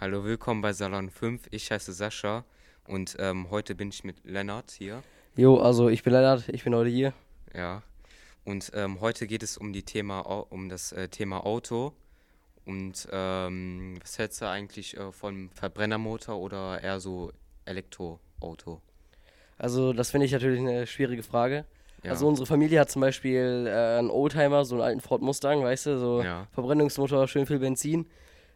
Hallo, willkommen bei Salon 5. Ich heiße Sascha und ähm, heute bin ich mit Lennart hier. Jo, also ich bin Lennart, ich bin heute hier. Ja. Und ähm, heute geht es um die Thema um das äh, Thema Auto. Und ähm, was hältst du eigentlich äh, von Verbrennermotor oder eher so Elektroauto? Also das finde ich natürlich eine schwierige Frage. Ja. Also unsere Familie hat zum Beispiel äh, einen Oldtimer, so einen alten Ford Mustang, weißt du, so Ja. Verbrennungsmotor, schön viel Benzin.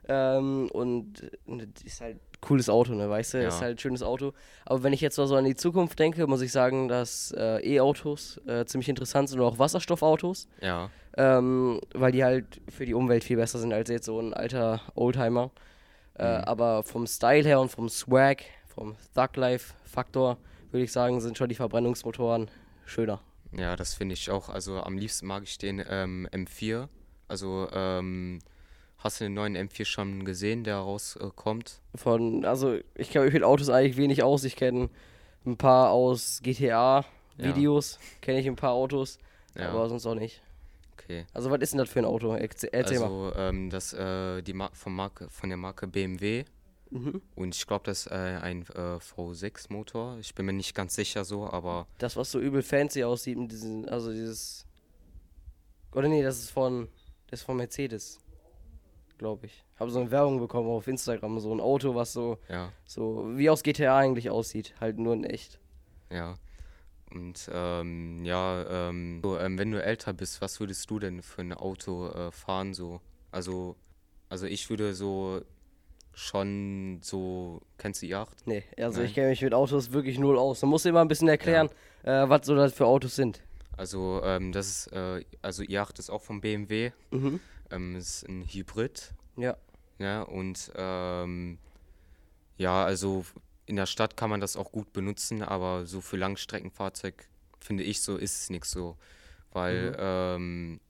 Ähm, und äh, ist halt ein cooles Auto, ne, weißt du, Ja. ist halt ein schönes Auto. Aber wenn ich jetzt mal so an die Zukunft denke, muss ich sagen, dass äh, E-Autos äh, ziemlich interessant sind und auch Wasserstoffautos. Ja. ähm, weil die halt für die Umwelt viel besser sind als jetzt so ein alter Oldtimer. Äh, Mhm. aber vom Style her und vom Swag, vom Thug-Life-Faktor, würde ich sagen, sind schon die Verbrennungsmotoren schöner. Ja, das finde ich auch. Also am liebsten mag ich den ähm, M4. Also ähm, hast du den neuen M4 schon gesehen, der rauskommt? Von, also ich kenne mich mit Autos eigentlich wenig aus. Ich kenne ein paar aus GTA-Videos, kenne ich ein paar Autos, Ja. aber sonst auch nicht. Okay. Also was ist denn das für ein Auto? Erzähl, erzähl mal. Also ähm, das äh, die Mar von Marke von der Marke BMW Mhm. und ich glaube das ist äh, ein äh, V6 Motor. Ich bin mir nicht ganz sicher so, aber Das, was so übel fancy aussieht, diesen, also dieses. Oder nee, das ist von. Das ist von Mercedes. Glaube ich. Habe so eine Werbung bekommen auf Instagram, so ein Auto, was so, ja, so wie aus GTA eigentlich aussieht. Halt nur in echt. ja. Und ähm, ja, ähm, so, ähm, wenn du älter bist, was würdest du denn für ein Auto äh, fahren so? Also also ich würde so schon so kennst du Yacht? Nee, also Nein. ich kenne mich mit Autos wirklich null aus. Man muss immer ein bisschen erklären, äh, was so das für Autos sind. Also ähm, das ist äh, also Yacht ist auch vom BMW. Mhm. Ähm, ist ein Hybrid. Ja. Ja, und ähm, ja, also in der Stadt kann man das auch gut benutzen, aber so für Langstreckenfahrzeug finde ich so ist es nichts so. Weil Mhm. ähm,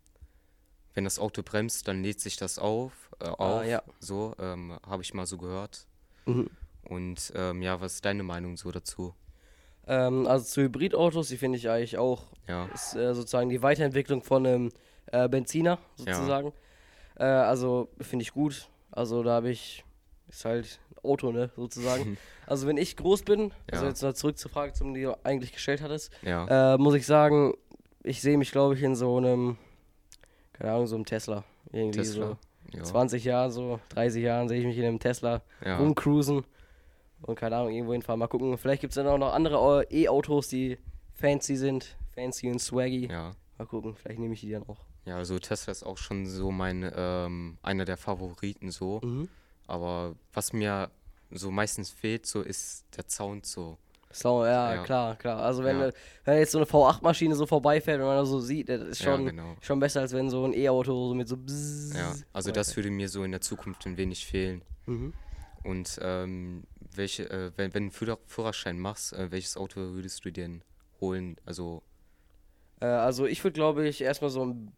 wenn das Auto bremst, dann lädt sich das auf. Äh, auf Ah, ja. So, ähm, habe ich mal so gehört. Mhm. Und ähm, ja, was ist deine Meinung so dazu? Ähm, also zu Hybridautos, die finde ich eigentlich auch Ja, ist äh, sozusagen die Weiterentwicklung von einem äh, Benziner sozusagen. Äh, also finde ich gut. Also da habe ich, ist halt ein Auto, ne, sozusagen. also wenn ich groß bin, also Ja. jetzt noch zurück zur Frage, zum die du eigentlich gestellt hattest, ja, äh, muss ich sagen, ich sehe mich, glaube ich, in so einem, keine Ahnung, so einem Tesla. Irgendwie Tesla. so Ja, 20 Jahren, so 30 Jahren sehe ich mich in einem Tesla ja, rumcruisen und keine Ahnung, irgendwo hinfahren. Mal gucken. Vielleicht gibt es dann auch noch andere E-Autos, die fancy sind. Fancy und swaggy. ja. Mal gucken, vielleicht nehme ich die dann auch. Ja, also Tesla ist auch schon so mein, ähm, einer der Favoriten so. Mhm. Aber was mir so meistens fehlt, so ist der Sound so. So, ja, Ja. klar, klar. Also wenn, Ja. wenn jetzt so eine V8-Maschine so vorbeifährt und man das so sieht, das ist Ja, schon, genau. schon besser, als wenn so ein E-Auto so mit so bzzz Ja, also das würde mir so in der Zukunft ein wenig fehlen. Mhm. Und ähm, welche, äh, wenn, wenn du Führer- Führerschein machst, äh, welches Auto würdest du denn holen? Also, Äh, also ich würde, glaube ich, erstmal so ein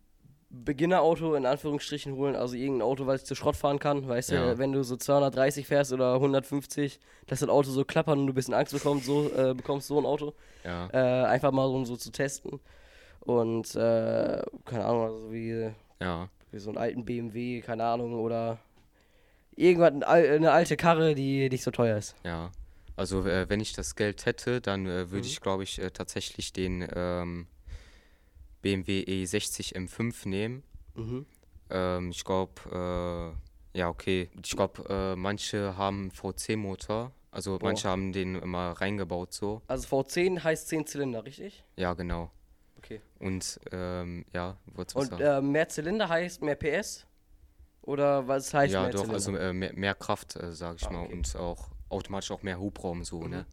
Beginner-Auto in Anführungsstrichen holen, also irgendein Auto, weil ich zu Schrott fahren kann, weißt Ja. du, wenn du so 230 fährst oder 150, dass das Auto so klappert und du ein bisschen Angst bekommst, so, äh, bekommst so ein Auto. ja, Äh, einfach mal um so zu testen. Und, äh, keine Ahnung, also wie, ja, wie so einen alten BMW, keine Ahnung, oder al- eine alte Karre, die nicht so teuer ist. ja. Also, äh, wenn ich das Geld hätte, dann äh, würde Mhm. ich, glaube ich, äh, tatsächlich den ähm, BMW E60 M5 nehmen. Mhm. Ähm, ich glaube, äh, ja, okay. Ich glaube, äh, manche haben VC-Motor. Also, Boah. manche haben den immer reingebaut so. Also V10 heißt 10 Zylinder, richtig? Ja, genau. Okay. Und ähm, ja, was Und äh, mehr Zylinder heißt mehr PS? Oder was heißt ja, mehr doch, Zylinder? also äh, mehr, mehr Kraft, äh, sage ich Ah, mal. okay. Und auch automatisch auch mehr Hubraum so, ne?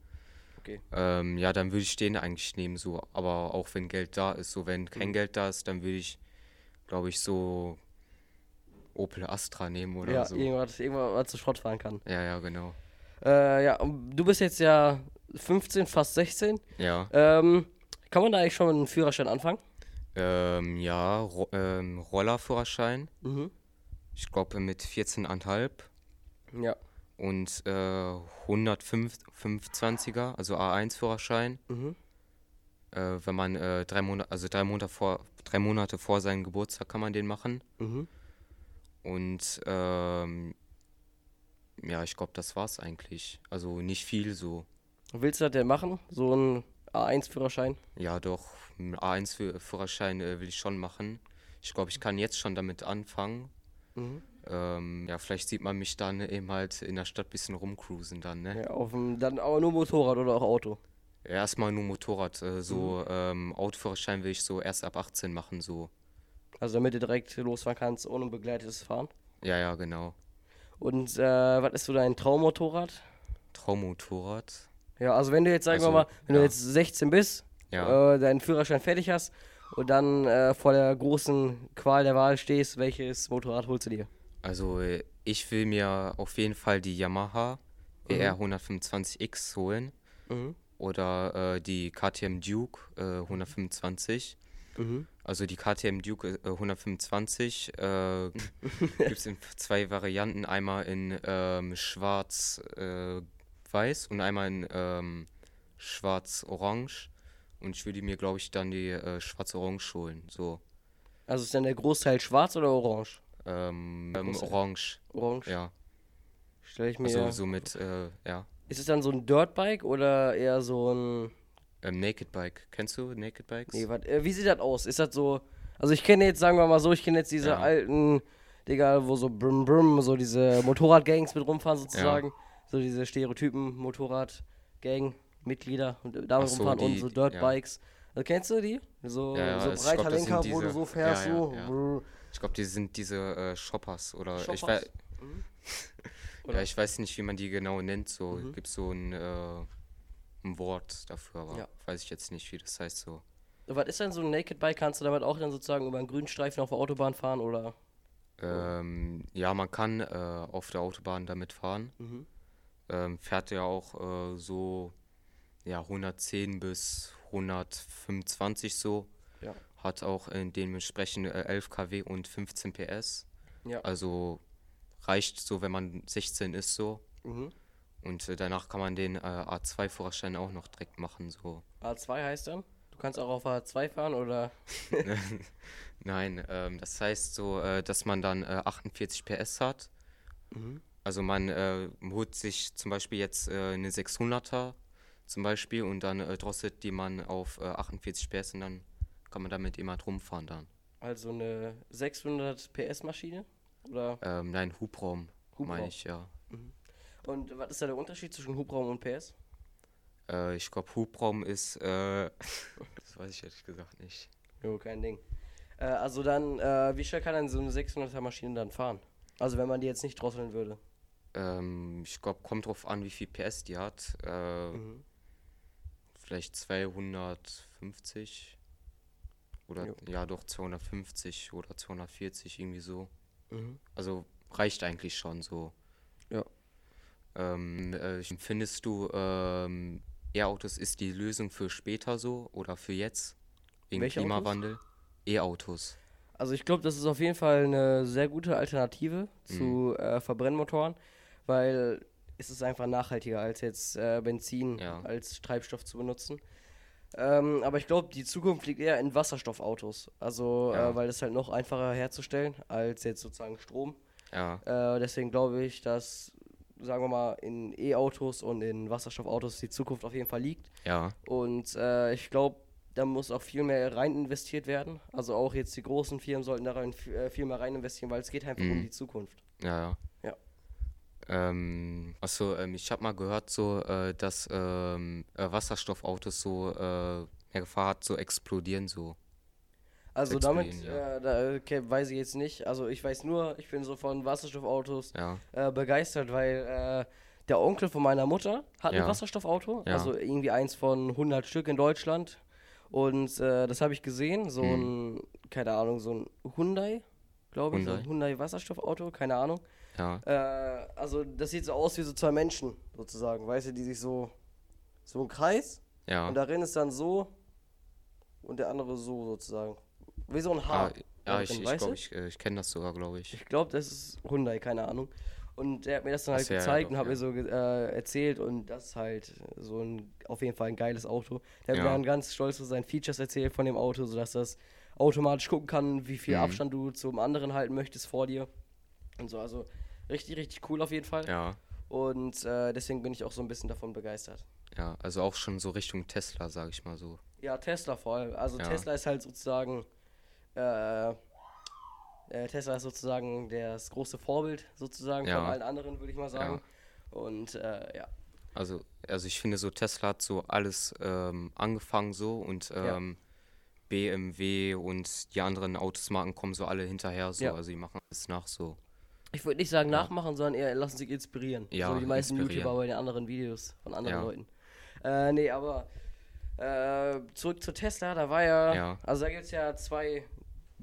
Okay. Ähm, ja, dann würde ich den eigentlich nehmen, so. Aber auch wenn Geld da ist, so wenn kein Mhm. Geld da ist, dann würde ich, glaube ich, so Opel Astra nehmen oder ja, so. irgendwas, irgendwas, was zu Schrott fahren kann. Ja, ja, genau. Äh, ja, du bist jetzt ja 15, fast 16. Ja. Ähm, kann man da eigentlich schon mit einem Führerschein anfangen? Ähm, ja, Ro ähm, Rollerführerschein. Mhm. Ich glaube mit 14,5 Ja. Und äh, 125er, also A1-Führerschein. Mhm. Äh, wenn man äh, drei Monate, also drei Monate vor, drei Monate vor seinem Geburtstag kann man den machen. Mhm. Und ähm, ja, ich glaube, das war's eigentlich. Also nicht viel so. Willst du das denn machen? So ein A1-Führerschein? Ja, doch. Einen A1-Führerschein äh, will ich schon machen. Ich glaube, ich kann jetzt schon damit anfangen. Mhm. Ähm, ja, vielleicht sieht man mich dann eben halt in der Stadt ein bisschen rumcruisen dann, ne? Ja, auf dem, dann aber nur Motorrad oder auch Auto. Erstmal nur Motorrad. Äh, so ähm, Autoführerschein will ich so erst ab 18 machen, so. Also damit du direkt losfahren kannst, ohne begleitetes Fahren. Ja, ja, genau. Und äh, was ist so dein Traummotorrad? Traummotorrad. Ja, also wenn du jetzt, sagen Also, wir mal, wenn du ja. jetzt 16 bist, Ja. äh, deinen Führerschein fertig hast und dann äh, vor der großen Qual der Wahl stehst, welches Motorrad holst du dir? Also äh, ich will mir auf jeden Fall die Yamaha WR 125X holen Mhm. oder äh, die KTM Duke äh, 125. Mhm. Also die KTM Duke äh, 125 äh, gibt es in zwei Varianten. Einmal in ähm, schwarz-weiß und einmal in ähm, schwarz-orange. Und ich würde mir, glaube ich, dann die äh, schwarz-orange holen. So. Also ist dann der Großteil schwarz oder orange? Ähm, ähm, orange, Orange. ja. Stelle ich mir. Also so mit, äh, ja. Ist es dann so ein Dirtbike oder eher so ein. Ähm, Naked Bike. Kennst du Naked Bikes? Nee, wat, äh, wie sieht das aus? Ist das so. Also ich kenne jetzt, sagen wir mal so, ich kenne jetzt diese Ja. alten, Digga, wo so Brum Brum, so diese Motorradgangs mit rumfahren sozusagen. So diese Stereotypen, Motorradgang, Mitglieder und äh, damit so, rumfahren und die- so ja. Dirtbikes. Also kennst du die? So, Ja, ja, so breiter Lenker, wo du so fährst, ja, ja, so. ja. brr. Ich glaube, die sind diese äh, Shoppers oder ich Shoppers? weiß, Mhm. ja, ich weiß nicht, wie man die genau nennt. So Mhm. gibt so ein, äh, ein Wort dafür, aber Ja. weiß ich jetzt nicht, wie das heißt so. Was ist denn so ein Naked Bike? Kannst du damit auch dann sozusagen über einen Grünstreifen auf der Autobahn fahren oder? Ähm, ja, man kann äh, auf der Autobahn damit fahren. Mhm. Ähm, fährt ja auch äh, so ja 110 bis 125 so. Hat auch in dementsprechend äh, 11 kW und 15 PS. Ja. Also reicht so, wenn man 16 ist so. Mhm. Und äh, danach kann man den äh, A2-Führerschein auch noch direkt machen so. A2 heißt dann? Du kannst auch auf A2 fahren oder? Nein, ähm, das heißt so, äh, dass man dann äh, 48 PS hat. Mhm. Also man äh, holt sich zum Beispiel jetzt äh, eine 600er zum Beispiel und dann äh, drosselt die man auf äh, 48 PS und dann kann man damit immer rumfahren dann. Also eine 600 PS Maschine? Oder? Ähm, nein, Hubraum, Hubraum. meine ich, ja. Und was ist da der Unterschied zwischen Hubraum und PS? Äh, ich glaube, Hubraum ist, äh, das weiß ich ehrlich gesagt nicht. Jo, kein Ding. Äh, also dann, äh, wie schnell kann denn so eine 600er Maschine dann fahren? Also wenn man die jetzt nicht drosseln würde. Ähm, ich glaube, kommt drauf an, wie viel PS die hat. Äh, Mhm. Vielleicht 250 oder Jo. ja doch 250 oder 240 irgendwie so. Mhm. Also reicht eigentlich schon so. Ja. Ähm, äh, findest du ähm, E-Autos ist die Lösung für später so oder für jetzt wegen Welche? Klimawandel? E-Autos. Also ich glaube, das ist auf jeden Fall eine sehr gute Alternative zu äh, Verbrennmotoren, weil es ist einfach nachhaltiger als jetzt äh, Benzin Ja. als Treibstoff zu benutzen. Ähm, aber ich glaube, die Zukunft liegt eher in Wasserstoffautos. Also, Ja. äh, weil das halt noch einfacher herzustellen als jetzt sozusagen Strom. Ja, Äh, deswegen glaube ich, dass, sagen wir mal, in E-Autos und in Wasserstoffautos die Zukunft auf jeden Fall liegt. ja, Und äh, ich glaube, da muss auch viel mehr rein investiert werden. Also auch jetzt die großen Firmen sollten da rein, äh, viel mehr rein investieren, weil es geht einfach um Mhm. die Zukunft. ja, ja. Ja. Ähm, achso, ähm, ich habe mal gehört, so, äh, dass ähm, äh, Wasserstoffautos so äh, mehr Gefahr hat, so explodieren so. Also damit, ja. äh, da, okay, weiß ich jetzt nicht. Also ich weiß nur, ich bin so von Wasserstoffautos Ja, äh, begeistert, weil äh, der Onkel von meiner Mutter hat ein Ja. Wasserstoffauto, Ja. also irgendwie eins von 100 Stück in Deutschland. Und das habe ich gesehen, so Mhm. ein, keine Ahnung, so ein Hyundai, glaube ich, so ein Hyundai. Hyundai Wasserstoffauto, keine Ahnung. Ja, Äh, also das sieht so aus wie so zwei Menschen, sozusagen, weißt du, die sich so, so ein Kreis ja. und darin ist dann so und der andere so sozusagen. Wie so ein Ah, Haar. ja, da ich, drin, ich glaube, du? ich, äh, ich kenne das sogar, glaube ich. Ich glaube, das ist Hyundai, keine Ahnung. Und der hat mir das dann Ach halt so, ja, ja, gezeigt doch, und hat ja. mir so äh, erzählt und das ist halt so ein, auf jeden Fall ein geiles Auto. Der hat mir Ja. dann ganz stolz zu seinen Features erzählt von dem Auto, sodass das automatisch gucken kann, wie viel Mhm. Abstand du zum anderen halten möchtest vor dir. Und so, also richtig, richtig cool auf jeden Fall. Ja, Und äh, deswegen bin ich auch so ein bisschen davon begeistert. Ja, also auch schon so Richtung Tesla, sage ich mal so. Ja, Tesla vor allem. Also ja. Tesla ist halt sozusagen äh, äh, Tesla ist sozusagen das große Vorbild sozusagen ja. von allen anderen, würde ich mal sagen. Ja. Und äh, ja. Also, also ich finde so, Tesla hat so alles ähm, angefangen so und ähm. BMW und die anderen Autosmarken kommen so alle hinterher so. Also die machen alles nach so. Ich würde nicht sagen nachmachen, sondern eher lassen sich inspirieren. Ja, so wie die meisten YouTuber bei den anderen Videos von anderen Leuten. Äh, nee, aber äh, zurück zu Tesla, da war ja, ja. also da gibt es ja zwei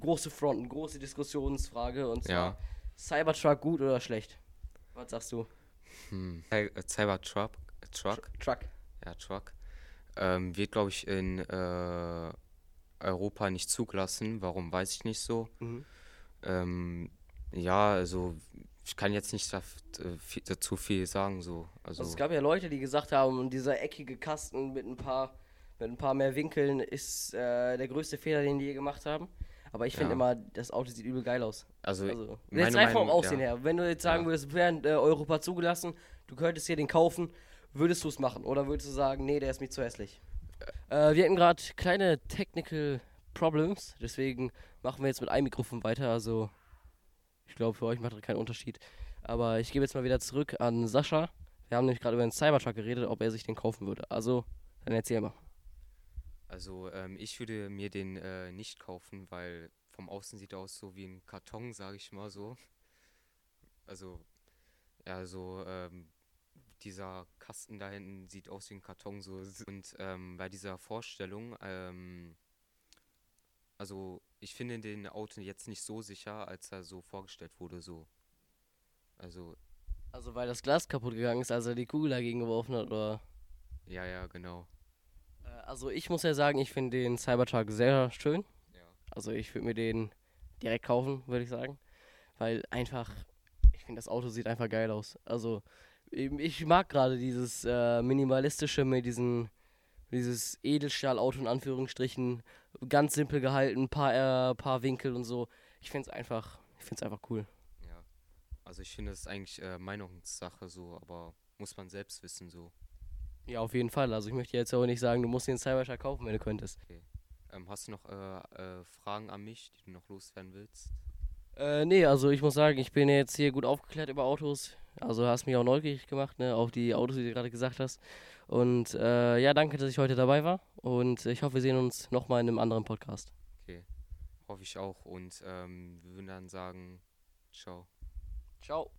große Fronten, große Diskussionsfrage und zwar ja. Cybertruck gut oder schlecht? Was sagst du? Hm. Äh, Cybertruck, Truck? Truck. Ja, Truck. Ähm, wird, glaube ich, in äh, Europa nicht zugelassen. Warum, weiß ich nicht so. Mhm. Ähm, ja, also ich kann jetzt nicht dazu viel sagen. So. Also, also es gab ja Leute, die gesagt haben, dieser eckige Kasten mit ein paar, mit ein paar mehr Winkeln ist äh, der größte Fehler, den die je gemacht haben. Aber ich finde ja. immer, das Auto sieht übel geil aus. Also, also jetzt einfach vom Aussehen ja. her. Wenn du jetzt sagen ja. würdest, wäre in äh, Europa zugelassen, du könntest hier den kaufen, würdest du es machen? Oder würdest du sagen, nee, der ist mir zu hässlich? Äh, wir hatten gerade kleine Technical Problems, deswegen machen wir jetzt mit einem Mikrofon weiter. Also, ich glaube, für euch macht das keinen Unterschied. Aber ich gebe jetzt mal wieder zurück an Sascha. Wir haben nämlich gerade über den Cybertruck geredet, ob er sich den kaufen würde. Also, dann erzähl mal. Also ähm, ich würde mir den äh, nicht kaufen, weil vom Außen sieht er aus so wie ein Karton, sage ich mal so. Also, ja, so ähm, dieser Kasten da hinten sieht aus wie ein Karton so. Und ähm, bei dieser Vorstellung, ähm, also ich finde den Auto jetzt nicht so sicher, als er so vorgestellt wurde, so. Also. Also weil das Glas kaputt gegangen ist, als er die Kugel dagegen geworfen hat, oder? Ja, ja, genau. Also ich muss ja sagen, ich finde den Cybertruck sehr schön. Ja. Also ich würde mir den direkt kaufen, würde ich sagen. Weil einfach, ich finde das Auto sieht einfach geil aus. Also ich mag gerade dieses äh, minimalistische mit diesen dieses Edelstahlauto in Anführungsstrichen, ganz simpel gehalten, paar äh, paar Winkel und so. Ich finde es einfach, ich einfach cool. Ja. Also ich finde es eigentlich äh, Meinungssache so, aber muss man selbst wissen so. Ja, auf jeden Fall. Also ich möchte jetzt aber nicht sagen, du musst den Cybertruck kaufen, wenn du könntest. Okay. Ähm, hast du noch äh, äh, Fragen an mich, die du noch loswerden willst? Äh, nee, also ich muss sagen, ich bin jetzt hier gut aufgeklärt über Autos. Also hast mich auch neugierig gemacht, ne, auf die Autos, die du gerade gesagt hast. Und äh, ja, danke, dass ich heute dabei war. Und ich hoffe, wir sehen uns nochmal in einem anderen Podcast. Okay, hoffe ich auch. Und ähm, wir würden dann sagen, ciao. Ciao.